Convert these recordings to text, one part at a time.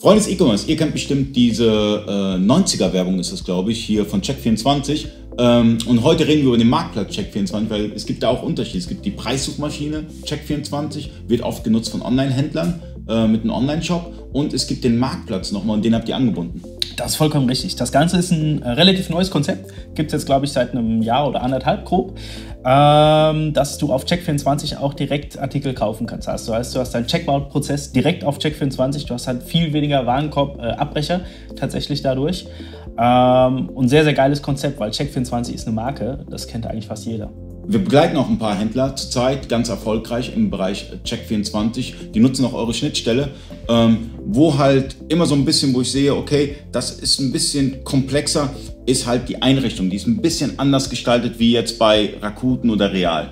Freunde des E-Commerce, ihr kennt bestimmt diese äh, 90er-Werbung, ist das glaube ich, hier von Check24. Ähm, und heute reden wir über den Marktplatz Check24, weil es gibt da auch Unterschiede. Es gibt die Preissuchmaschine Check24, wird oft genutzt von Online-Händlern äh, mit einem Online-Shop. Und es gibt den Marktplatz nochmal und den habt ihr angebunden. Das ist vollkommen richtig. Das Ganze ist ein äh, relativ neues Konzept. Gibt es jetzt, glaube ich, seit einem Jahr oder anderthalb grob, ähm, dass du auf Check24 auch direkt Artikel kaufen kannst. Das heißt, du hast deinen Checkout-Prozess direkt auf Check24. Du hast halt viel weniger Warenkorb-Abbrecher äh, tatsächlich dadurch. Ähm, und sehr, sehr geiles Konzept, weil Check24 ist eine Marke. Das kennt eigentlich fast jeder. Wir begleiten auch ein paar Händler zurzeit ganz erfolgreich im Bereich Check24. Die nutzen auch eure Schnittstelle, ähm, wo halt immer so ein bisschen, wo ich sehe, okay, das ist ein bisschen komplexer, ist halt die Einrichtung. Die ist ein bisschen anders gestaltet wie jetzt bei Rakuten oder Real.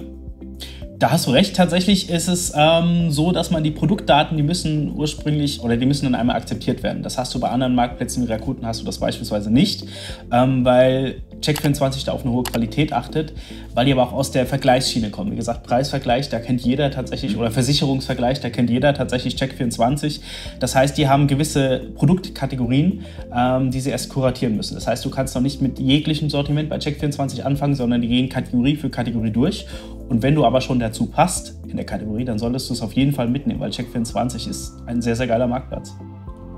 Da hast du recht. Tatsächlich ist es ähm, so, dass man die Produktdaten, die müssen ursprünglich oder die müssen dann einmal akzeptiert werden. Das hast du bei anderen Marktplätzen wie Rakuten hast du das beispielsweise nicht, ähm, weil Check24 da auf eine hohe Qualität achtet, weil die aber auch aus der Vergleichsschiene kommen. Wie gesagt, Preisvergleich, da kennt jeder tatsächlich, oder Versicherungsvergleich, da kennt jeder tatsächlich Check24. Das heißt, die haben gewisse Produktkategorien, ähm, die sie erst kuratieren müssen. Das heißt, du kannst noch nicht mit jeglichem Sortiment bei Check24 anfangen, sondern die gehen Kategorie für Kategorie durch. Und wenn du aber schon dazu passt in der Kategorie, dann solltest du es auf jeden Fall mitnehmen, weil Check24 ist ein sehr, sehr geiler Marktplatz.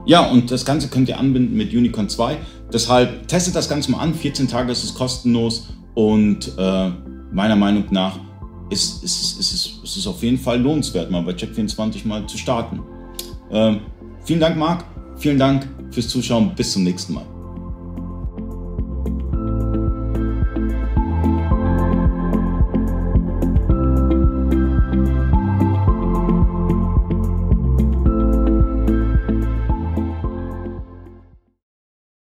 Ja, und das Ganze könnt ihr anbinden mit Unicorn 2. Deshalb testet das Ganze mal an. 14 Tage ist es kostenlos und äh, meiner Meinung nach ist, ist, ist, ist, ist es auf jeden Fall lohnenswert, mal bei Check24 mal zu starten. Ähm, vielen Dank, Marc. Vielen Dank fürs Zuschauen. Bis zum nächsten Mal.